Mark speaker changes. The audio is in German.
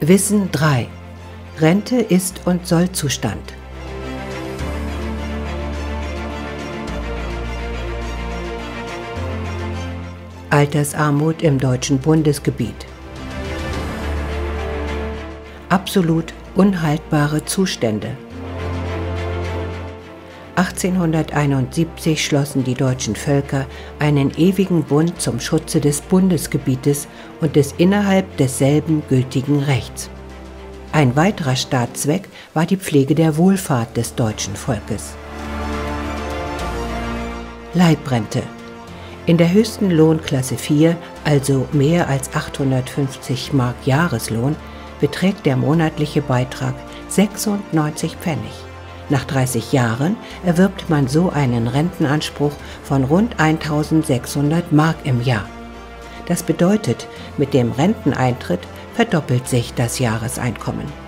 Speaker 1: Wissen 3. Rente ist und soll Zustand. Altersarmut im deutschen Bundesgebiet. Absolut unhaltbare Zustände. 1871 schlossen die deutschen Völker einen ewigen Bund zum Schutze des Bundesgebietes und des innerhalb desselben gültigen Rechts. Ein weiterer Staatszweck war die Pflege der Wohlfahrt des deutschen Volkes. Leibrente in der höchsten Lohnklasse 4, also mehr als 850 Mark Jahreslohn, beträgt der monatliche Beitrag 96 Pfennig. Nach 30 Jahren erwirbt man so einen Rentenanspruch von rund 1600 Mark im Jahr. Das bedeutet, mit dem Renteneintritt verdoppelt sich das Jahreseinkommen.